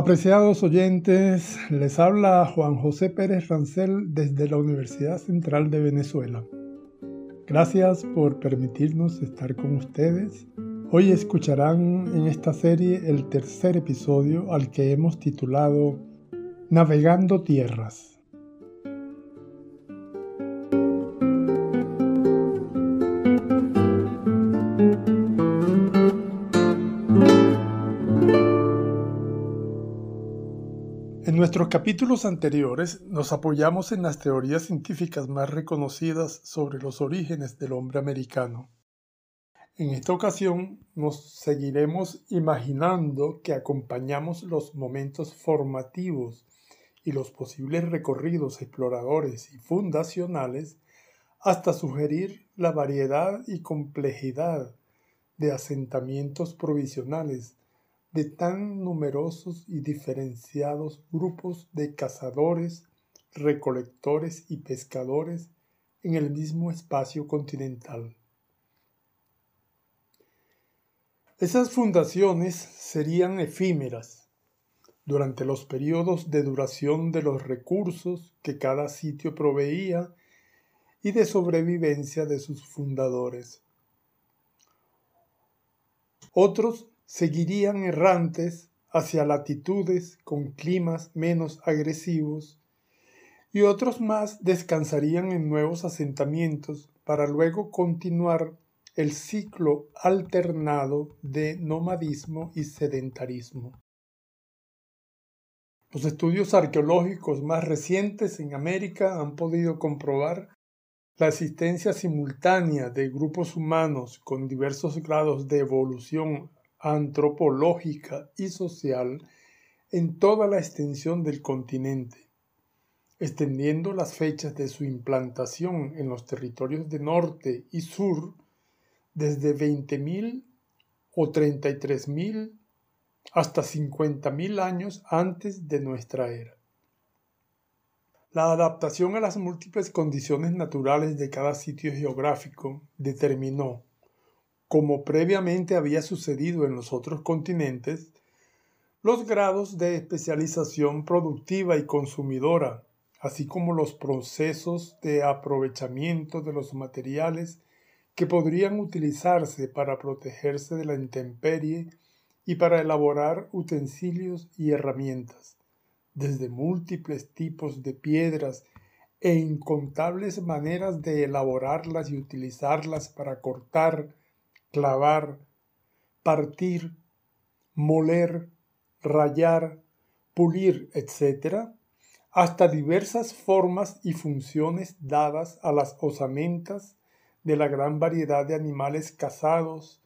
Apreciados oyentes, les habla Juan José Pérez Rancel desde la Universidad Central de Venezuela. Gracias por permitirnos estar con ustedes. Hoy escucharán en esta serie el tercer episodio al que hemos titulado Navegando Tierras. Nuestros capítulos anteriores nos apoyamos en las teorías científicas más reconocidas sobre los orígenes del hombre americano. En esta ocasión nos seguiremos imaginando que acompañamos los momentos formativos y los posibles recorridos exploradores y fundacionales hasta sugerir la variedad y complejidad de asentamientos provisionales de tan numerosos y diferenciados grupos de cazadores, recolectores y pescadores en el mismo espacio continental. Esas fundaciones serían efímeras durante los periodos de duración de los recursos que cada sitio proveía y de sobrevivencia de sus fundadores. Otros seguirían errantes hacia latitudes con climas menos agresivos y otros más descansarían en nuevos asentamientos para luego continuar el ciclo alternado de nomadismo y sedentarismo. Los estudios arqueológicos más recientes en América han podido comprobar la existencia simultánea de grupos humanos con diversos grados de evolución antropológica y social en toda la extensión del continente, extendiendo las fechas de su implantación en los territorios de norte y sur desde 20.000 o 33.000 hasta 50.000 años antes de nuestra era. La adaptación a las múltiples condiciones naturales de cada sitio geográfico determinó como previamente había sucedido en los otros continentes, los grados de especialización productiva y consumidora, así como los procesos de aprovechamiento de los materiales que podrían utilizarse para protegerse de la intemperie y para elaborar utensilios y herramientas, desde múltiples tipos de piedras e incontables maneras de elaborarlas y utilizarlas para cortar, clavar, partir, moler, rayar, pulir, etc., hasta diversas formas y funciones dadas a las osamentas de la gran variedad de animales cazados,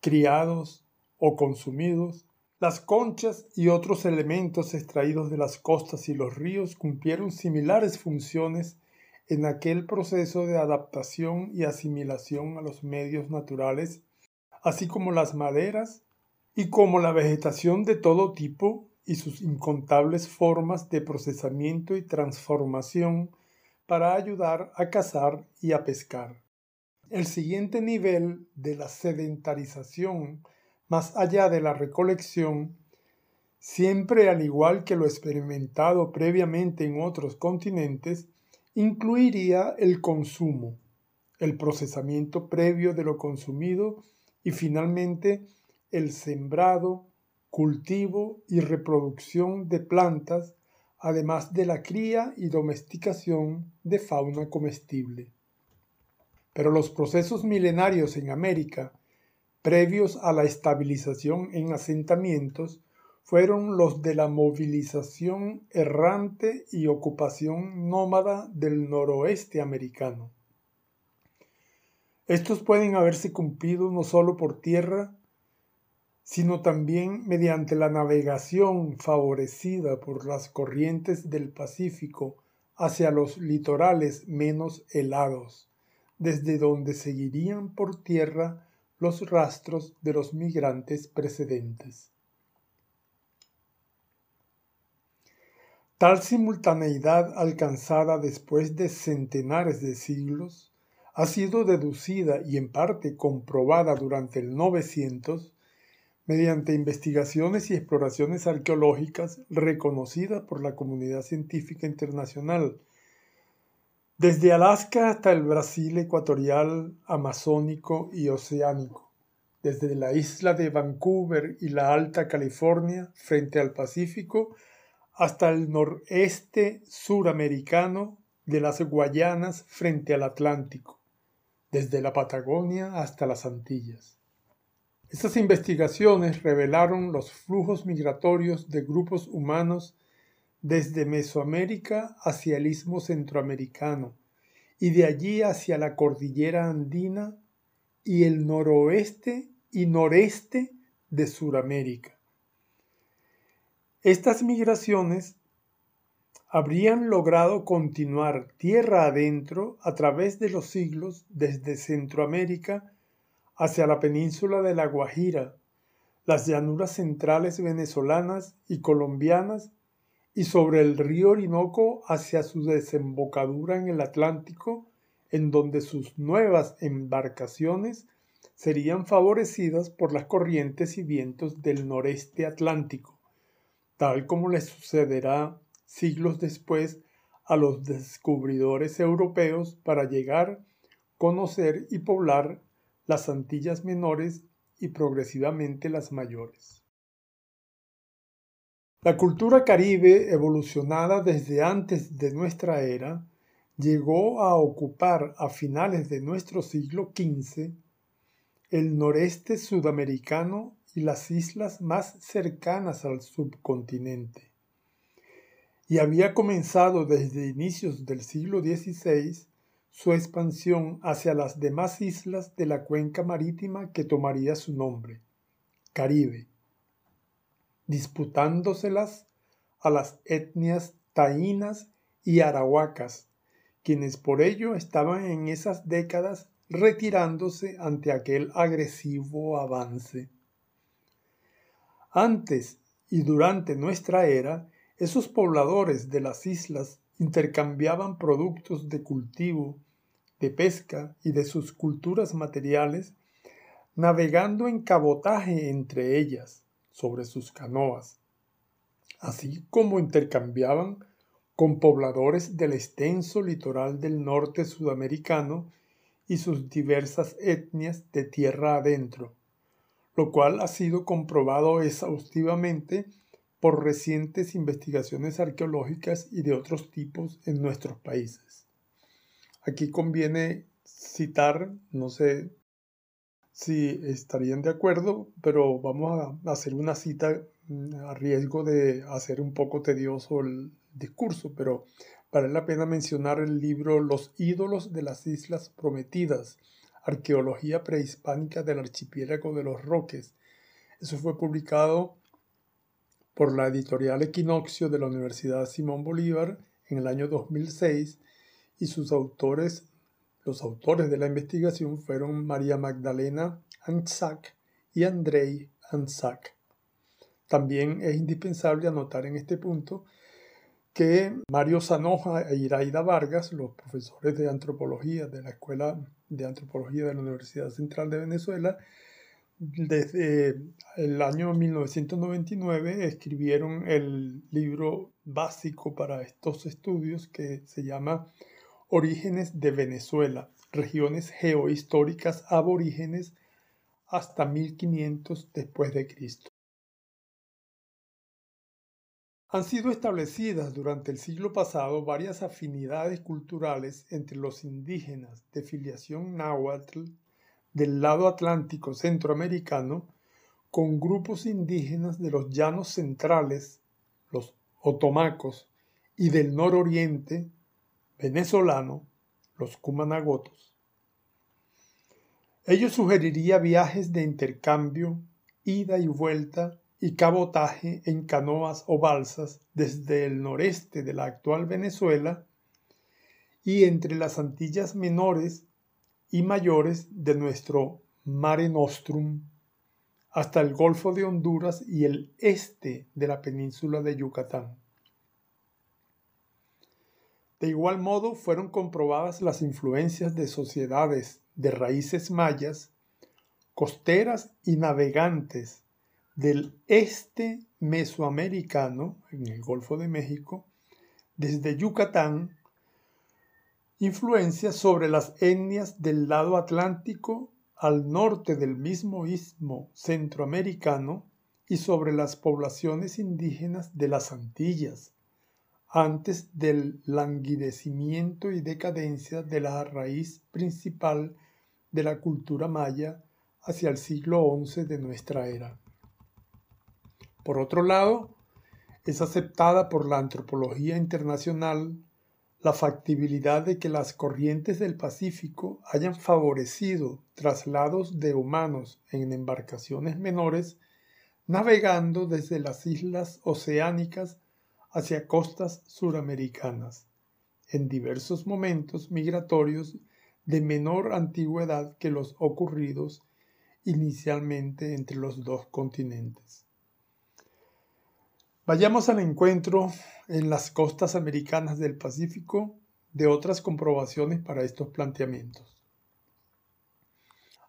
criados o consumidos, las conchas y otros elementos extraídos de las costas y los ríos cumplieron similares funciones en aquel proceso de adaptación y asimilación a los medios naturales, así como las maderas y como la vegetación de todo tipo y sus incontables formas de procesamiento y transformación para ayudar a cazar y a pescar. El siguiente nivel de la sedentarización, más allá de la recolección, siempre al igual que lo experimentado previamente en otros continentes, incluiría el consumo, el procesamiento previo de lo consumido y finalmente el sembrado, cultivo y reproducción de plantas, además de la cría y domesticación de fauna comestible. Pero los procesos milenarios en América, previos a la estabilización en asentamientos, fueron los de la movilización errante y ocupación nómada del noroeste americano. Estos pueden haberse cumplido no solo por tierra, sino también mediante la navegación favorecida por las corrientes del Pacífico hacia los litorales menos helados, desde donde seguirían por tierra los rastros de los migrantes precedentes. Tal simultaneidad alcanzada después de centenares de siglos ha sido deducida y en parte comprobada durante el 900 mediante investigaciones y exploraciones arqueológicas reconocidas por la comunidad científica internacional, desde Alaska hasta el Brasil ecuatorial, amazónico y oceánico, desde la isla de Vancouver y la Alta California frente al Pacífico hasta el noreste suramericano de las Guayanas frente al Atlántico, desde la Patagonia hasta las Antillas. Estas investigaciones revelaron los flujos migratorios de grupos humanos desde Mesoamérica hacia el istmo centroamericano y de allí hacia la cordillera andina y el noroeste y noreste de Sudamérica. Estas migraciones habrían logrado continuar tierra adentro a través de los siglos desde Centroamérica hacia la península de La Guajira, las llanuras centrales venezolanas y colombianas y sobre el río Orinoco hacia su desembocadura en el Atlántico, en donde sus nuevas embarcaciones serían favorecidas por las corrientes y vientos del noreste atlántico, tal como les sucederá siglos después a los descubridores europeos para llegar, conocer y poblar las Antillas menores y progresivamente las mayores. La cultura caribe, evolucionada desde antes de nuestra era, llegó a ocupar a finales de nuestro siglo XV el noreste sudamericano y las islas más cercanas al subcontinente. Y había comenzado desde inicios del siglo XVI su expansión hacia las demás islas de la cuenca marítima que tomaría su nombre, Caribe, disputándoselas a las etnias taínas y arahuacas, quienes por ello estaban en esas décadas retirándose ante aquel agresivo avance. Antes y durante nuestra era, esos pobladores de las islas intercambiaban productos de cultivo, de pesca y de sus culturas materiales, navegando en cabotaje entre ellas sobre sus canoas, así como intercambiaban con pobladores del extenso litoral del norte sudamericano y sus diversas etnias de tierra adentro, lo cual ha sido comprobado exhaustivamente por recientes investigaciones arqueológicas y de otros tipos en nuestros países. Aquí conviene citar, no sé si estarían de acuerdo, pero vamos a hacer una cita mm, a riesgo de hacer un poco tedioso el discurso, pero vale la pena mencionar el libro Los ídolos de las Islas Prometidas, Arqueología prehispánica del archipiélago de los Roques. Eso fue publicado por la editorial Equinoccio de la Universidad Simón Bolívar en el año 2006 y sus autores, los autores de la investigación fueron María Magdalena Anzac y Andrei Anzac. También es indispensable anotar en este punto que Mario Zanoja e Iraida Vargas, los profesores de antropología de la Escuela de Antropología de la Universidad Central de Venezuela, desde el año 1999 escribieron el libro básico para estos estudios que se llama Orígenes de Venezuela, regiones geohistóricas aborígenes hasta 1500 después de Cristo. Han sido establecidas durante el siglo pasado varias afinidades culturales entre los indígenas de filiación náhuatl del lado atlántico centroamericano con grupos indígenas de los llanos centrales, los otomacos, y del nororiente venezolano, los cumanagotos. Ello sugeriría viajes de intercambio, ida y vuelta y cabotaje en canoas o balsas desde el noreste de la actual Venezuela y entre las Antillas menores y mayores de nuestro Mare Nostrum hasta el Golfo de Honduras y el este de la península de Yucatán. De igual modo fueron comprobadas las influencias de sociedades de raíces mayas, costeras y navegantes, del este mesoamericano, en el Golfo de México, desde Yucatán, influencia sobre las etnias del lado atlántico al norte del mismo istmo centroamericano y sobre las poblaciones indígenas de las Antillas, antes del languidecimiento y decadencia de la raíz principal de la cultura maya hacia el siglo XI de nuestra era. Por otro lado, es aceptada por la antropología internacional la factibilidad de que las corrientes del Pacífico hayan favorecido traslados de humanos en embarcaciones menores navegando desde las islas oceánicas hacia costas suramericanas, en diversos momentos migratorios de menor antigüedad que los ocurridos inicialmente entre los dos continentes. Vayamos al encuentro en las costas americanas del Pacífico de otras comprobaciones para estos planteamientos.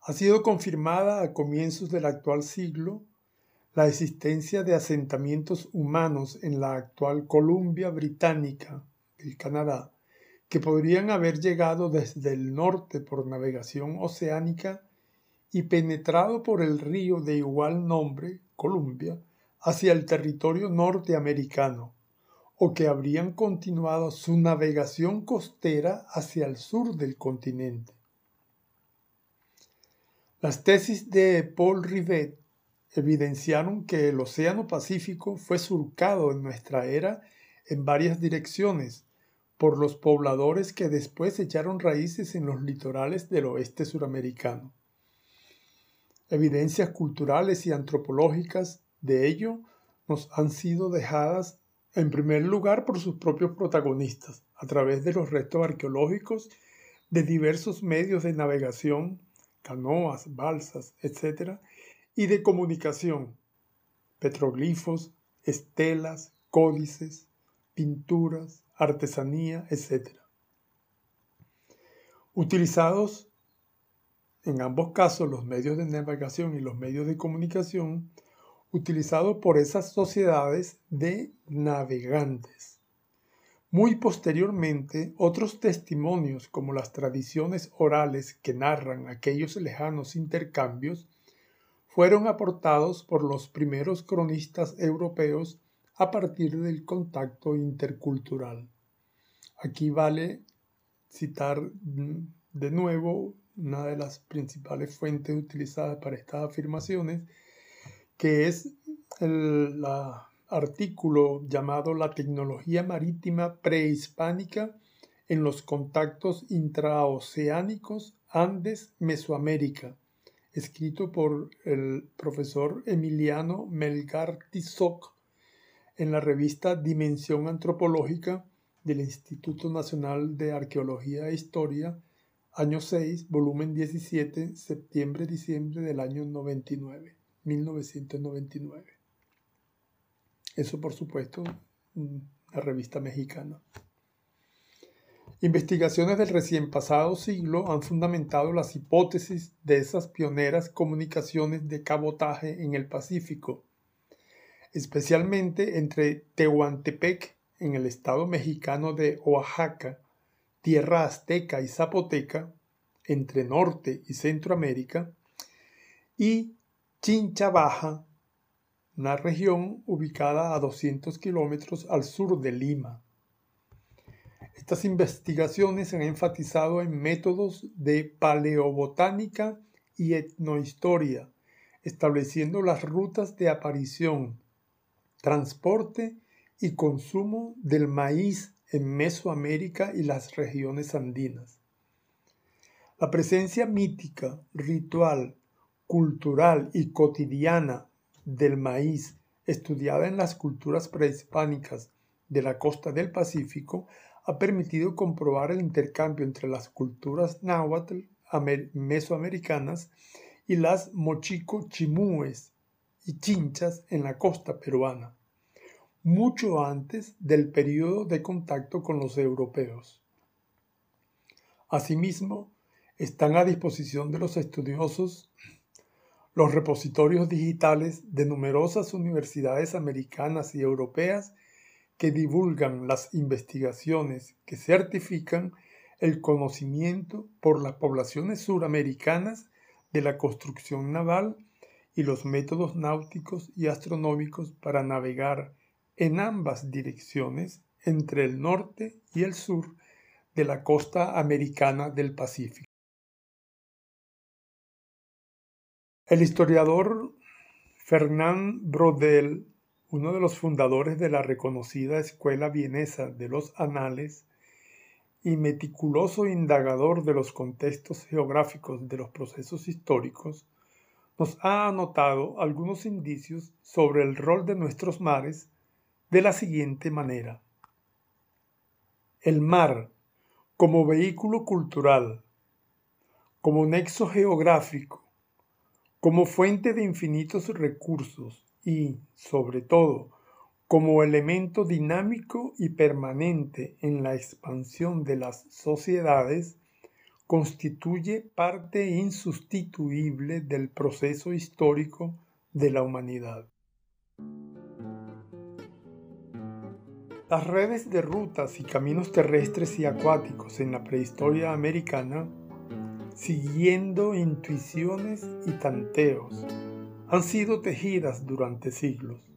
Ha sido confirmada a comienzos del actual siglo la existencia de asentamientos humanos en la actual Columbia Británica, el Canadá, que podrían haber llegado desde el norte por navegación oceánica y penetrado por el río de igual nombre, Columbia, hacia el territorio norteamericano, o que habrían continuado su navegación costera hacia el sur del continente. Las tesis de Paul Rivet evidenciaron que el Océano Pacífico fue surcado en nuestra era en varias direcciones por los pobladores que después echaron raíces en los litorales del oeste suramericano. Evidencias culturales y antropológicas de ello nos han sido dejadas en primer lugar por sus propios protagonistas, a través de los restos arqueológicos de diversos medios de navegación, canoas, balsas, etc., y de comunicación, petroglifos, estelas, códices, pinturas, artesanía, etc. Utilizados en ambos casos los medios de navegación y los medios de comunicación, utilizados por esas sociedades de navegantes. Muy posteriormente, otros testimonios como las tradiciones orales que narran aquellos lejanos intercambios fueron aportados por los primeros cronistas europeos a partir del contacto intercultural. Aquí vale citar de nuevo una de las principales fuentes utilizadas para estas afirmaciones, que es el artículo llamado La tecnología marítima prehispánica en los contactos intraoceánicos Andes-Mesoamérica, escrito por el profesor Emiliano Melgar Tizoc en la revista Dimensión Antropológica del Instituto Nacional de Arqueología e Historia, año 6, volumen 17, septiembre-diciembre del año 99, 1999. Eso, por supuesto, la revista mexicana. Investigaciones del recién pasado siglo han fundamentado las hipótesis de esas pioneras comunicaciones de cabotaje en el Pacífico, especialmente entre Tehuantepec en el estado mexicano de Oaxaca, tierra azteca y zapoteca, entre Norte y Centroamérica, y Chincha Baja, una región ubicada a 200 kilómetros al sur de Lima. Estas investigaciones han enfatizado en métodos de paleobotánica y etnohistoria, estableciendo las rutas de aparición, transporte y consumo del maíz en Mesoamérica y las regiones andinas. La presencia mítica, ritual, cultural y cotidiana del maíz estudiada en las culturas prehispánicas de la costa del Pacífico ha permitido comprobar el intercambio entre las culturas náhuatl mesoamericanas y las mochico chimúes y chinchas en la costa peruana, mucho antes del periodo de contacto con los europeos. Asimismo, están a disposición de los estudiosos los repositorios digitales de numerosas universidades americanas y europeas que divulgan las investigaciones que certifican el conocimiento por las poblaciones suramericanas de la construcción naval y los métodos náuticos y astronómicos para navegar en ambas direcciones entre el norte y el sur de la costa americana del Pacífico. El historiador Fernand Brodel, uno de los fundadores de la reconocida Escuela Vienesa de los Anales y meticuloso indagador de los contextos geográficos de los procesos históricos, nos ha anotado algunos indicios sobre el rol de nuestros mares de la siguiente manera. El mar, como vehículo cultural, como nexo geográfico, como fuente de infinitos recursos y, sobre todo, como elemento dinámico y permanente en la expansión de las sociedades, constituye parte insustituible del proceso histórico de la humanidad. Las redes de rutas y caminos terrestres y acuáticos en la prehistoria americana, siguiendo intuiciones y tanteos, han sido tejidas durante siglos.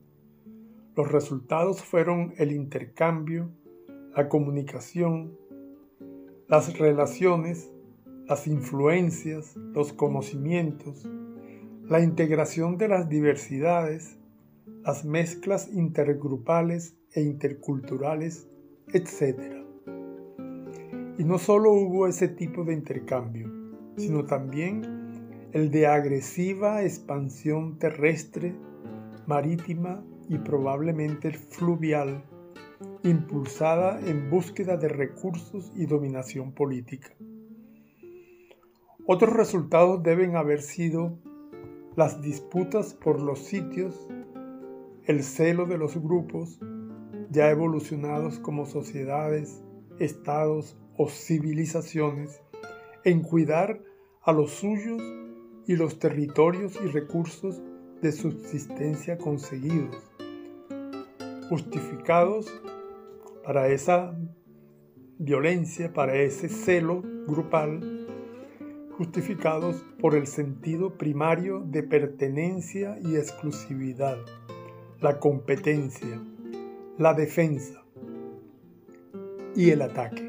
Los resultados fueron el intercambio, la comunicación, las relaciones las influencias, los conocimientos, la integración de las diversidades, las mezclas intergrupales e interculturales, etc. Y no solo hubo ese tipo de intercambio, sino también el de agresiva expansión terrestre, marítima y probablemente fluvial, impulsada en búsqueda de recursos y dominación política. Otros resultados deben haber sido las disputas por los sitios, el celo de los grupos, ya evolucionados como sociedades, estados o civilizaciones, en cuidar a los suyos y los territorios y recursos de subsistencia conseguidos, justificados para esa violencia, para ese celo grupal justificados por el sentido primario de pertenencia y exclusividad, la competencia, la defensa y el ataque.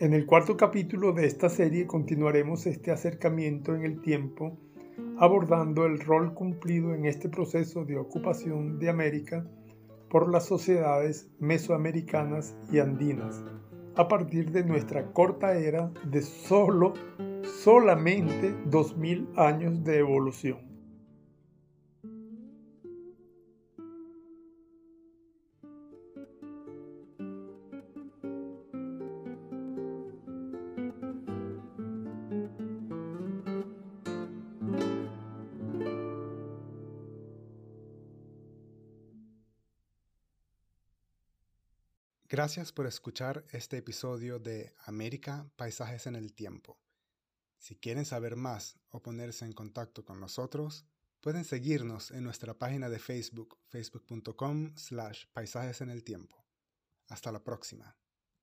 En el cuarto capítulo de esta serie continuaremos este acercamiento en el tiempo abordando el rol cumplido en este proceso de ocupación de América por las sociedades mesoamericanas y andinas a partir de nuestra corta era de solo solamente 2000 años de evolución. Gracias por escuchar este episodio de América, Paisajes en el Tiempo. Si quieren saber más o ponerse en contacto con nosotros, pueden seguirnos en nuestra página de Facebook, facebook.com slash paisajes en el tiempo. Hasta la próxima.